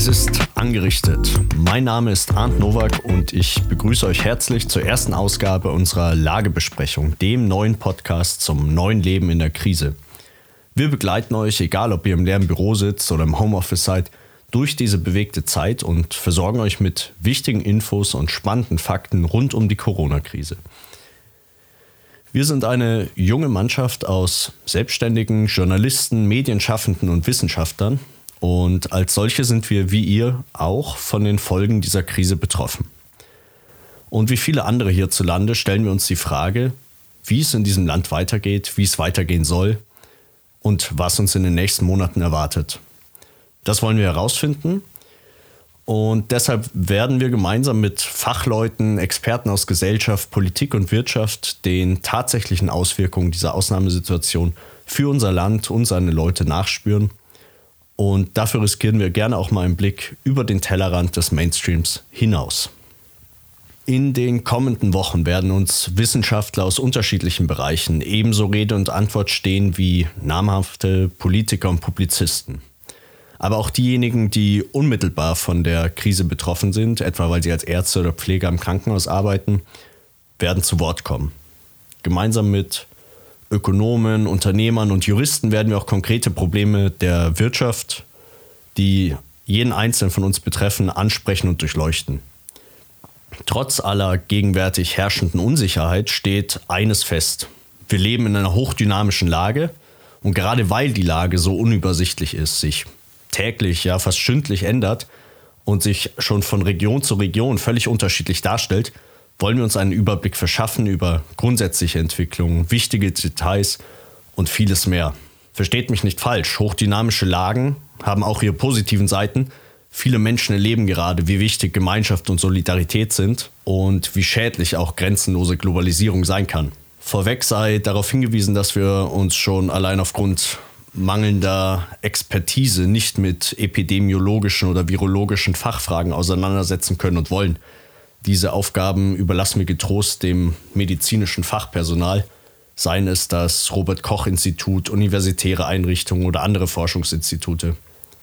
Es ist angerichtet. Mein Name ist Arndt Nowak und ich begrüße euch herzlich zur ersten Ausgabe unserer Lagebesprechung, dem neuen Podcast zum neuen Leben in der Krise. Wir begleiten euch, egal ob ihr im leeren Büro sitzt oder im Homeoffice seid, durch diese bewegte Zeit und versorgen euch mit wichtigen Infos und spannenden Fakten rund um die Corona-Krise. Wir sind eine junge Mannschaft aus Selbstständigen, Journalisten, Medienschaffenden und Wissenschaftlern und als solche sind wir wie ihr auch von den Folgen dieser Krise betroffen. Und wie viele andere hierzulande stellen wir uns die Frage, wie es in diesem Land weitergeht, wie es weitergehen soll und was uns in den nächsten Monaten erwartet. Das wollen wir herausfinden und deshalb werden wir gemeinsam mit Fachleuten, Experten aus Gesellschaft, Politik und Wirtschaft den tatsächlichen Auswirkungen dieser Ausnahmesituation für unser Land und seine Leute nachspüren. Und dafür riskieren wir gerne auch mal einen Blick über den Tellerrand des Mainstreams hinaus. In den kommenden Wochen werden uns Wissenschaftler aus unterschiedlichen Bereichen ebenso Rede und Antwort stehen wie namhafte Politiker und Publizisten. Aber auch diejenigen, die unmittelbar von der Krise betroffen sind, etwa weil sie als Ärzte oder Pfleger im Krankenhaus arbeiten, werden zu Wort kommen. Gemeinsam mit Ökonomen, Unternehmern und Juristen werden wir auch konkrete Probleme der Wirtschaft, die jeden Einzelnen von uns betreffen, ansprechen und durchleuchten. Trotz aller gegenwärtig herrschenden Unsicherheit steht eines fest. Wir leben in einer hochdynamischen Lage und gerade weil die Lage so unübersichtlich ist, sich täglich, ja fast stündlich ändert und sich schon von Region zu Region völlig unterschiedlich darstellt, wollen wir uns einen Überblick verschaffen über grundsätzliche Entwicklungen, wichtige Details und vieles mehr. Versteht mich nicht falsch, hochdynamische Lagen haben auch ihre positiven Seiten. Viele Menschen erleben gerade, wie wichtig Gemeinschaft und Solidarität sind und wie schädlich auch grenzenlose Globalisierung sein kann. Vorweg sei darauf hingewiesen, dass wir uns schon allein aufgrund mangelnder Expertise nicht mit epidemiologischen oder virologischen Fachfragen auseinandersetzen können und wollen. Diese Aufgaben überlassen wir getrost dem medizinischen Fachpersonal, seien es das Robert Koch Institut, universitäre Einrichtungen oder andere Forschungsinstitute.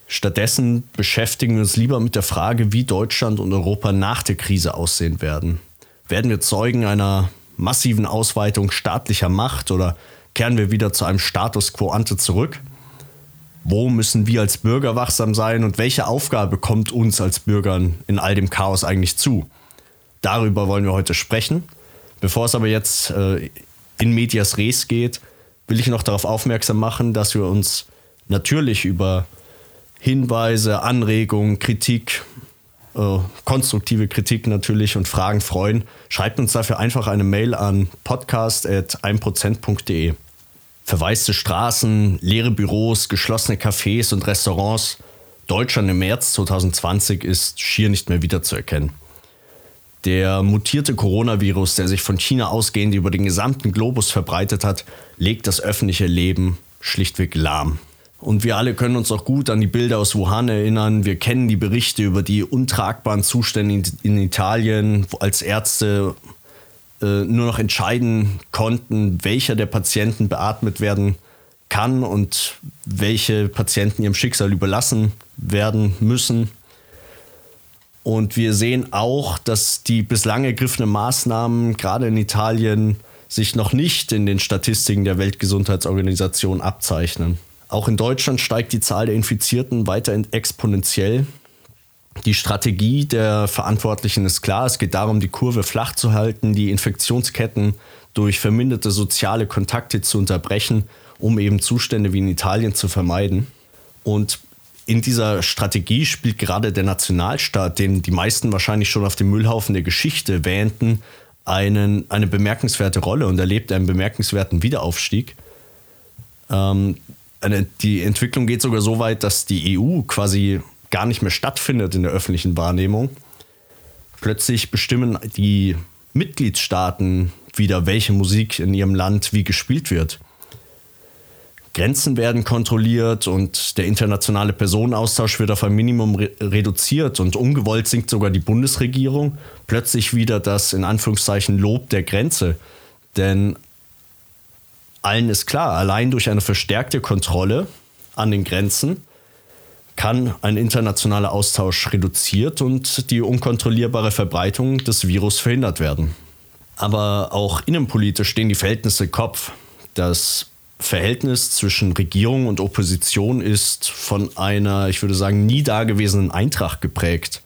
Stattdessen beschäftigen wir uns lieber mit der Frage, wie Deutschland und Europa nach der Krise aussehen werden. Werden wir Zeugen einer massiven Ausweitung staatlicher Macht oder kehren wir wieder zu einem Status quo ante zurück? Wo müssen wir als Bürger wachsam sein und welche Aufgabe kommt uns als Bürgern in all dem Chaos eigentlich zu? Darüber wollen wir heute sprechen. Bevor es aber jetzt äh, in medias res geht, will ich noch darauf aufmerksam machen, dass wir uns natürlich über Hinweise, Anregungen, Kritik, äh, konstruktive Kritik natürlich und Fragen freuen. Schreibt uns dafür einfach eine Mail an podcast.1%.de. Verwaiste Straßen, leere Büros, geschlossene Cafés und Restaurants. Deutschland im März 2020 ist schier nicht mehr wiederzuerkennen. Der mutierte Coronavirus, der sich von China ausgehend über den gesamten Globus verbreitet hat, legt das öffentliche Leben schlichtweg lahm. Und wir alle können uns auch gut an die Bilder aus Wuhan erinnern. Wir kennen die Berichte über die untragbaren Zustände in Italien, wo als Ärzte äh, nur noch entscheiden konnten, welcher der Patienten beatmet werden kann und welche Patienten ihrem Schicksal überlassen werden müssen. Und wir sehen auch, dass die bislang ergriffenen Maßnahmen gerade in Italien sich noch nicht in den Statistiken der Weltgesundheitsorganisation abzeichnen. Auch in Deutschland steigt die Zahl der Infizierten weiter exponentiell. Die Strategie der Verantwortlichen ist klar. Es geht darum, die Kurve flach zu halten, die Infektionsketten durch verminderte soziale Kontakte zu unterbrechen, um eben Zustände wie in Italien zu vermeiden. Und in dieser Strategie spielt gerade der Nationalstaat, den die meisten wahrscheinlich schon auf dem Müllhaufen der Geschichte wähnten, einen, eine bemerkenswerte Rolle und erlebt einen bemerkenswerten Wiederaufstieg. Ähm, eine, die Entwicklung geht sogar so weit, dass die EU quasi gar nicht mehr stattfindet in der öffentlichen Wahrnehmung. Plötzlich bestimmen die Mitgliedstaaten wieder, welche Musik in ihrem Land wie gespielt wird. Grenzen werden kontrolliert und der internationale Personenaustausch wird auf ein Minimum re reduziert und ungewollt sinkt sogar die Bundesregierung plötzlich wieder das in Anführungszeichen Lob der Grenze. Denn allen ist klar, allein durch eine verstärkte Kontrolle an den Grenzen kann ein internationaler Austausch reduziert und die unkontrollierbare Verbreitung des Virus verhindert werden. Aber auch innenpolitisch stehen die Verhältnisse Kopf. Das Verhältnis zwischen Regierung und Opposition ist von einer, ich würde sagen, nie dagewesenen Eintracht geprägt.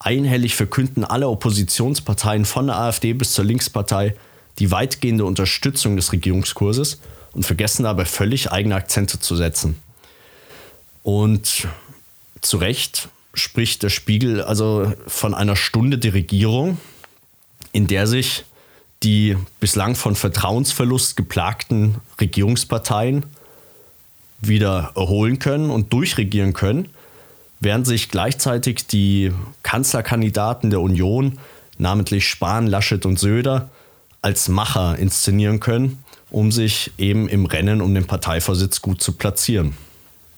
Einhellig verkünden alle Oppositionsparteien von der AfD bis zur Linkspartei die weitgehende Unterstützung des Regierungskurses und vergessen dabei völlig eigene Akzente zu setzen. Und zu Recht spricht der Spiegel also von einer Stunde der Regierung, in der sich die bislang von Vertrauensverlust geplagten Regierungsparteien wieder erholen können und durchregieren können, während sich gleichzeitig die Kanzlerkandidaten der Union, namentlich Spahn, Laschet und Söder, als Macher inszenieren können, um sich eben im Rennen um den Parteivorsitz gut zu platzieren.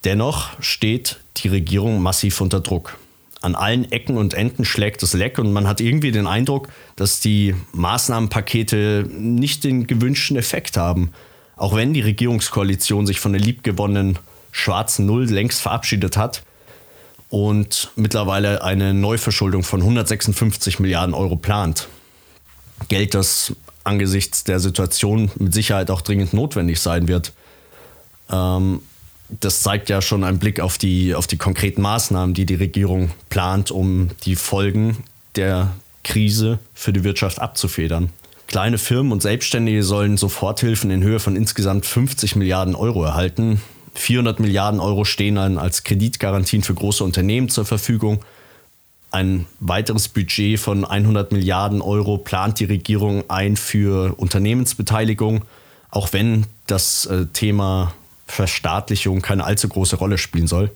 Dennoch steht die Regierung massiv unter Druck. An allen Ecken und Enden schlägt es leck und man hat irgendwie den Eindruck, dass die Maßnahmenpakete nicht den gewünschten Effekt haben. Auch wenn die Regierungskoalition sich von der liebgewonnenen schwarzen Null längst verabschiedet hat und mittlerweile eine Neuverschuldung von 156 Milliarden Euro plant. Geld, das angesichts der Situation mit Sicherheit auch dringend notwendig sein wird. Ähm, das zeigt ja schon einen Blick auf die, auf die konkreten Maßnahmen, die die Regierung plant, um die Folgen der Krise für die Wirtschaft abzufedern. Kleine Firmen und Selbstständige sollen Soforthilfen in Höhe von insgesamt 50 Milliarden Euro erhalten. 400 Milliarden Euro stehen dann als Kreditgarantien für große Unternehmen zur Verfügung. Ein weiteres Budget von 100 Milliarden Euro plant die Regierung ein für Unternehmensbeteiligung, auch wenn das äh, Thema Verstaatlichung keine allzu große Rolle spielen soll.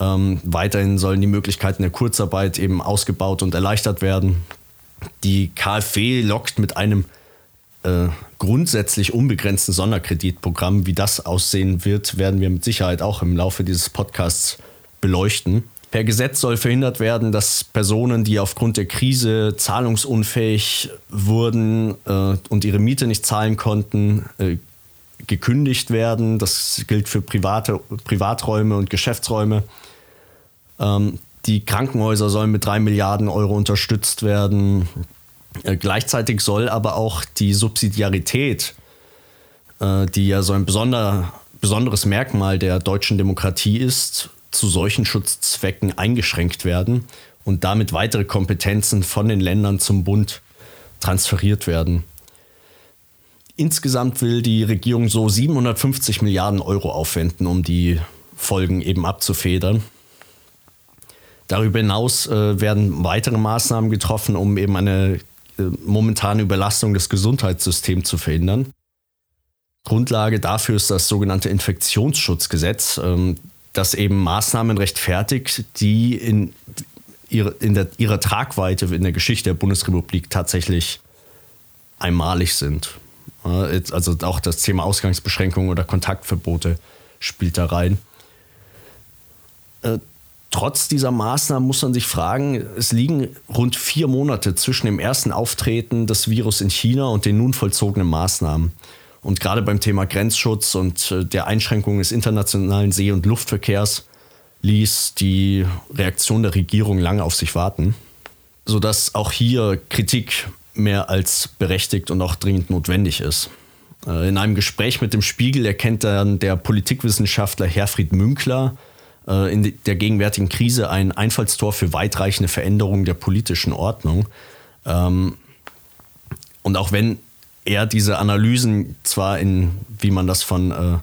Ähm, weiterhin sollen die Möglichkeiten der Kurzarbeit eben ausgebaut und erleichtert werden. Die KfW lockt mit einem äh, grundsätzlich unbegrenzten Sonderkreditprogramm. Wie das aussehen wird, werden wir mit Sicherheit auch im Laufe dieses Podcasts beleuchten. Per Gesetz soll verhindert werden, dass Personen, die aufgrund der Krise zahlungsunfähig wurden äh, und ihre Miete nicht zahlen konnten, äh, gekündigt werden. Das gilt für private, Privaträume und Geschäftsräume. Ähm, die Krankenhäuser sollen mit drei Milliarden Euro unterstützt werden. Äh, gleichzeitig soll aber auch die Subsidiarität, äh, die ja so ein besonder, besonderes Merkmal der deutschen Demokratie ist, zu solchen Schutzzwecken eingeschränkt werden und damit weitere Kompetenzen von den Ländern zum Bund transferiert werden. Insgesamt will die Regierung so 750 Milliarden Euro aufwenden, um die Folgen eben abzufedern. Darüber hinaus äh, werden weitere Maßnahmen getroffen, um eben eine äh, momentane Überlastung des Gesundheitssystems zu verhindern. Grundlage dafür ist das sogenannte Infektionsschutzgesetz. Ähm, das eben Maßnahmen rechtfertigt, die in, ihre, in der, ihrer Tragweite in der Geschichte der Bundesrepublik tatsächlich einmalig sind. Also auch das Thema Ausgangsbeschränkungen oder Kontaktverbote spielt da rein. Äh, trotz dieser Maßnahmen muss man sich fragen, es liegen rund vier Monate zwischen dem ersten Auftreten des Virus in China und den nun vollzogenen Maßnahmen. Und gerade beim Thema Grenzschutz und äh, der Einschränkung des internationalen See- und Luftverkehrs ließ die Reaktion der Regierung lange auf sich warten, sodass auch hier Kritik mehr als berechtigt und auch dringend notwendig ist. Äh, in einem Gespräch mit dem Spiegel erkennt dann der Politikwissenschaftler Herfried Münkler äh, in der gegenwärtigen Krise ein Einfallstor für weitreichende Veränderungen der politischen Ordnung. Ähm, und auch wenn er diese Analysen zwar in, wie man das von äh,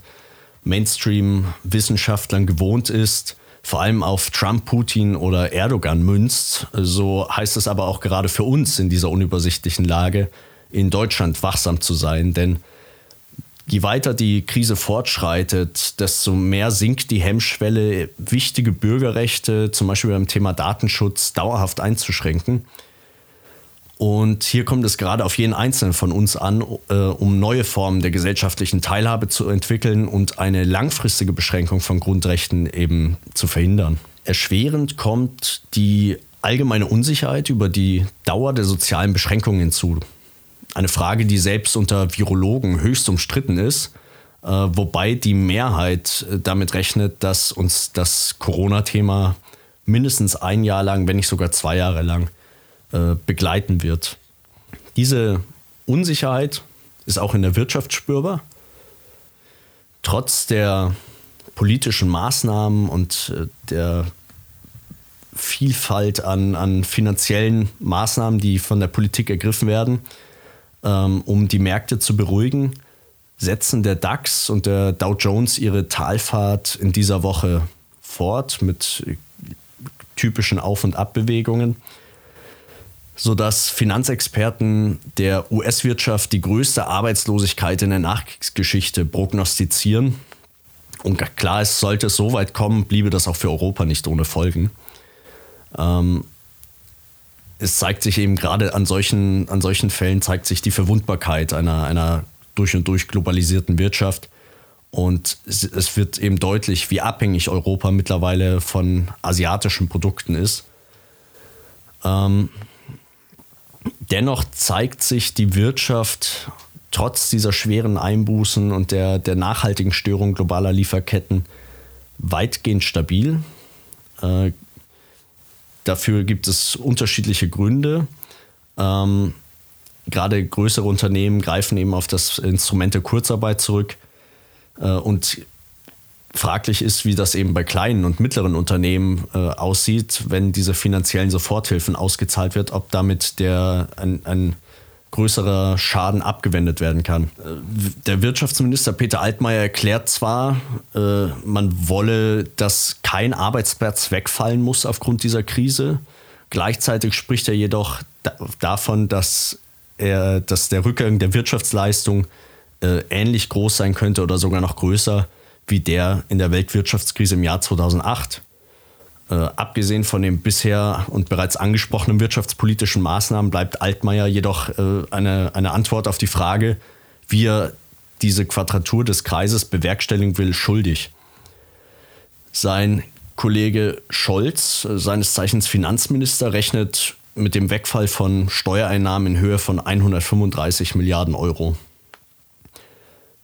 Mainstream-Wissenschaftlern gewohnt ist, vor allem auf Trump, Putin oder Erdogan münzt, so heißt es aber auch gerade für uns in dieser unübersichtlichen Lage, in Deutschland wachsam zu sein. Denn je weiter die Krise fortschreitet, desto mehr sinkt die Hemmschwelle, wichtige Bürgerrechte, zum Beispiel beim Thema Datenschutz, dauerhaft einzuschränken. Und hier kommt es gerade auf jeden Einzelnen von uns an, äh, um neue Formen der gesellschaftlichen Teilhabe zu entwickeln und eine langfristige Beschränkung von Grundrechten eben zu verhindern. Erschwerend kommt die allgemeine Unsicherheit über die Dauer der sozialen Beschränkungen hinzu. Eine Frage, die selbst unter Virologen höchst umstritten ist. äh, wobei die Mehrheit äh, damit rechnet, dass uns das Corona-Thema mindestens ein Jahr lang, wenn nicht sogar zwei Jahre lang, äh, begleiten wird. Diese Unsicherheit ist auch in der Wirtschaft spürbar. Trotz der politischen Maßnahmen und der Vielfalt an, an finanziellen Maßnahmen, die von der Politik ergriffen werden, ähm, um die Märkte zu beruhigen, setzen der DAX und der Dow Jones ihre Talfahrt in dieser Woche fort mit typischen Auf- und Abbewegungen, sodass Finanzexperten der US-Wirtschaft die größte Arbeitslosigkeit in der Nachkriegsgeschichte prognostizieren. Und klar, es sollte es so weit kommen, bliebe das auch für Europa nicht ohne Folgen. Ähm, es zeigt sich eben gerade an solchen, an solchen Fällen zeigt sich die Verwundbarkeit einer, einer durch und durch globalisierten Wirtschaft. Und es wird eben deutlich, wie abhängig Europa mittlerweile von asiatischen Produkten ist. Ähm, dennoch zeigt sich die Wirtschaft trotz dieser schweren Einbußen und der, der nachhaltigen Störung globaler Lieferketten weitgehend stabil. Äh, Dafür gibt es unterschiedliche Gründe. Ähm, gerade größere Unternehmen greifen eben auf das Instrument der Kurzarbeit zurück. Äh, und fraglich ist, wie das eben bei kleinen und mittleren Unternehmen äh, aussieht, wenn diese finanziellen Soforthilfen ausgezahlt wird, ob damit der ein, ein größerer Schaden abgewendet werden kann. Der Wirtschaftsminister Peter Altmaier erklärt zwar, äh, man wolle, dass kein Arbeitsplatz wegfallen muss aufgrund dieser Krise. Gleichzeitig spricht er jedoch davon, dass, er, dass der Rückgang der Wirtschaftsleistung äh, ähnlich groß sein könnte oder sogar noch größer wie der in der Weltwirtschaftskrise im Jahr 2008. Äh, abgesehen von den bisher und bereits angesprochenen wirtschaftspolitischen Maßnahmen bleibt Altmaier jedoch äh, eine, eine Antwort auf die Frage, wie er diese Quadratur des Kreises bewerkstelligen will, schuldig. Sein Kollege Scholz, äh, seines Zeichens Finanzminister, rechnet mit dem Wegfall von Steuereinnahmen in Höhe von 135 Milliarden Euro.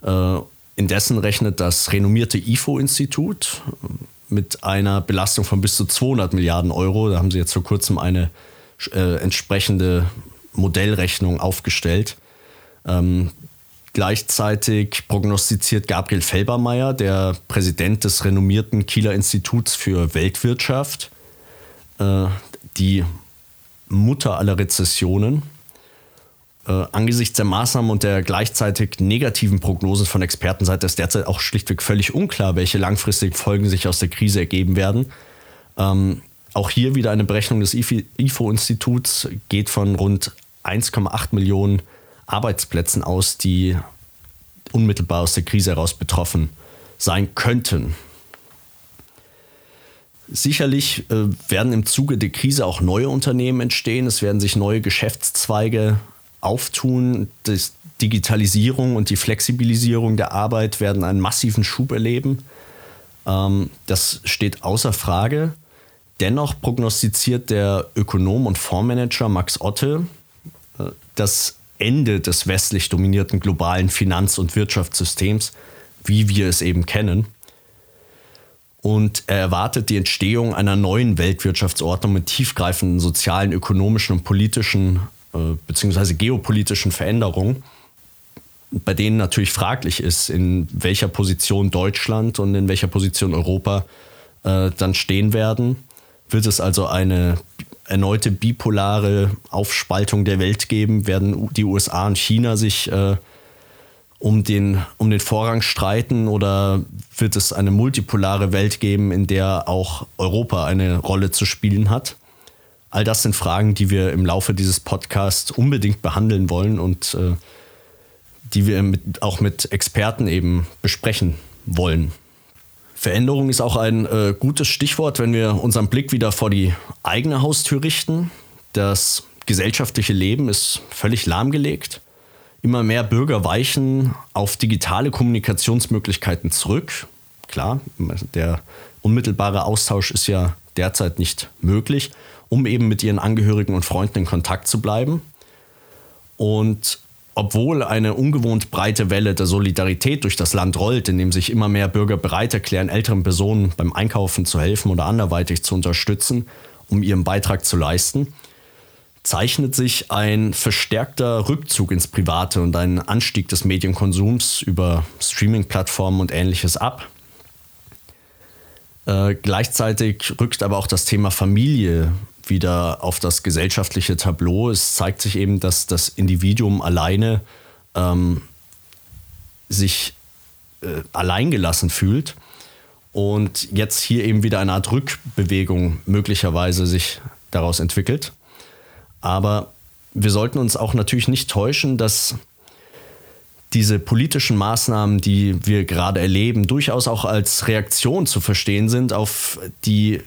Äh, indessen rechnet das renommierte IFO-Institut, mit einer Belastung von bis zu 200 Milliarden Euro. Da haben sie jetzt vor kurzem eine äh, entsprechende Modellrechnung aufgestellt. Ähm, gleichzeitig prognostiziert Gabriel Felbermeier, der Präsident des renommierten Kieler Instituts für Weltwirtschaft, äh, die Mutter aller Rezessionen, äh, angesichts der Maßnahmen und der gleichzeitig negativen Prognosen von Expertenseite ist derzeit auch schlichtweg völlig unklar, welche langfristigen Folgen sich aus der Krise ergeben werden. Ähm, auch hier wieder eine Berechnung des IFO-Instituts geht von rund 1,8 Millionen Arbeitsplätzen aus, die unmittelbar aus der Krise heraus betroffen sein könnten. Sicherlich äh, werden im Zuge der Krise auch neue Unternehmen entstehen. Es werden sich neue Geschäftszweige Auftun, die Digitalisierung und die Flexibilisierung der Arbeit werden einen massiven Schub erleben. Ähm, das steht außer Frage. Dennoch prognostiziert der Ökonom und Fondsmanager Max Otte äh, das Ende des westlich dominierten globalen Finanz- und Wirtschaftssystems, wie wir es eben kennen. Und er erwartet die Entstehung einer neuen Weltwirtschaftsordnung mit tiefgreifenden sozialen, ökonomischen und politischen beziehungsweise geopolitischen Veränderungen, bei denen natürlich fraglich ist, in welcher Position Deutschland und in welcher Position Europa äh, dann stehen werden. Wird es also eine erneute bipolare Aufspaltung der Welt geben? Werden die USA und China sich äh, um, den, um den Vorrang streiten oder wird es eine multipolare Welt geben, in der auch Europa eine Rolle zu spielen hat? All das sind Fragen, die wir im Laufe dieses Podcasts unbedingt behandeln wollen und äh, die wir mit, auch mit Experten eben besprechen wollen. Veränderung ist auch ein äh, gutes Stichwort, wenn wir unseren Blick wieder vor die eigene Haustür richten. Das gesellschaftliche Leben ist völlig lahmgelegt. Immer mehr Bürger weichen auf digitale Kommunikationsmöglichkeiten zurück. Klar, der unmittelbare Austausch ist ja derzeit nicht möglich um eben mit ihren Angehörigen und Freunden in Kontakt zu bleiben. Und obwohl eine ungewohnt breite Welle der Solidarität durch das Land rollt, in dem sich immer mehr Bürger bereit erklären, älteren Personen beim Einkaufen zu helfen oder anderweitig zu unterstützen, um ihren Beitrag zu leisten, zeichnet sich ein verstärkter Rückzug ins Private und ein Anstieg des Medienkonsums über Streaming-Plattformen und ähnliches ab. Äh, gleichzeitig rückt aber auch das Thema Familie wieder auf das gesellschaftliche Tableau. Es zeigt sich eben, dass das Individuum alleine ähm, sich äh, alleingelassen fühlt und jetzt hier eben wieder eine Art Rückbewegung möglicherweise sich daraus entwickelt. Aber wir sollten uns auch natürlich nicht täuschen, dass diese politischen Maßnahmen, die wir gerade erleben, durchaus auch als Reaktion zu verstehen sind auf die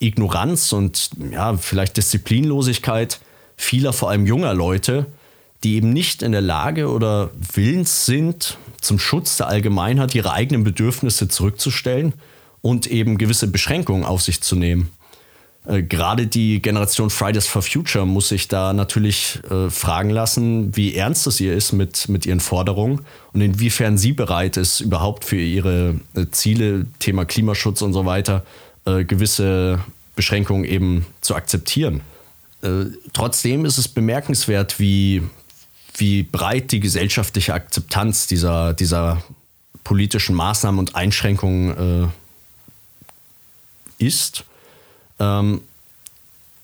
Ignoranz und ja, vielleicht Disziplinlosigkeit vieler, vor allem junger Leute, die eben nicht in der Lage oder willens sind, zum Schutz der Allgemeinheit ihre eigenen Bedürfnisse zurückzustellen und eben gewisse Beschränkungen auf sich zu nehmen. Äh, gerade die Generation Fridays for Future muss sich da natürlich äh, fragen lassen, wie ernst es ihr ist mit, mit ihren Forderungen und inwiefern sie bereit ist, überhaupt für ihre äh, Ziele, Thema Klimaschutz und so weiter, äh, gewisse Beschränkungen eben zu akzeptieren. Äh, trotzdem ist es bemerkenswert, wie, wie breit die gesellschaftliche Akzeptanz dieser, dieser politischen Maßnahmen und Einschränkungen ist ähm,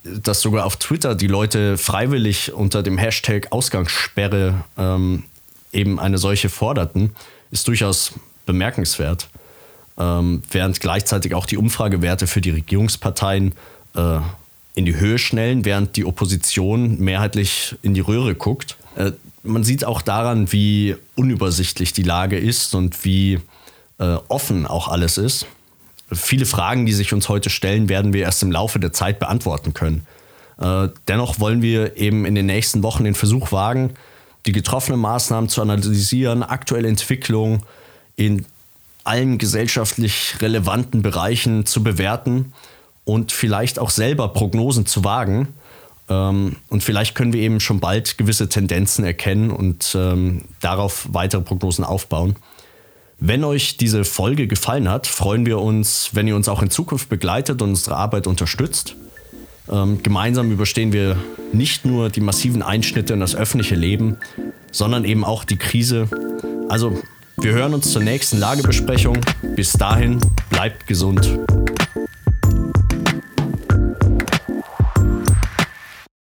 dass sogar auf Twitter die Leute freiwillig unter dem Hashtag Ausgangssperre ähm, eben eine solche forderten, ist durchaus bemerkenswert. Ähm, während gleichzeitig auch die Umfragewerte für die Regierungsparteien äh, in die Höhe schnellen, während die Opposition mehrheitlich in die Röhre guckt. Äh, man sieht auch daran, wie unübersichtlich die Lage ist und wie äh, offen auch alles ist. Viele Fragen, die sich uns heute stellen, werden wir erst im Laufe der Zeit beantworten können. Äh, dennoch wollen wir eben in den nächsten Wochen den Versuch wagen, die getroffenen Maßnahmen zu analysieren, aktuelle Entwicklungen in allen gesellschaftlich relevanten Bereichen zu bewerten und vielleicht auch selber Prognosen zu wagen. Ähm, und vielleicht können wir eben schon bald gewisse Tendenzen erkennen und ähm, darauf weitere Prognosen aufbauen. Wenn euch diese Folge gefallen hat, freuen wir uns, wenn ihr uns auch in Zukunft begleitet und unsere Arbeit unterstützt. Ähm, gemeinsam überstehen wir nicht nur die massiven Einschnitte in das öffentliche Leben, sondern eben auch die Krise. Also, wir hören uns zur nächsten Lagebesprechung. Bis dahin, bleibt gesund.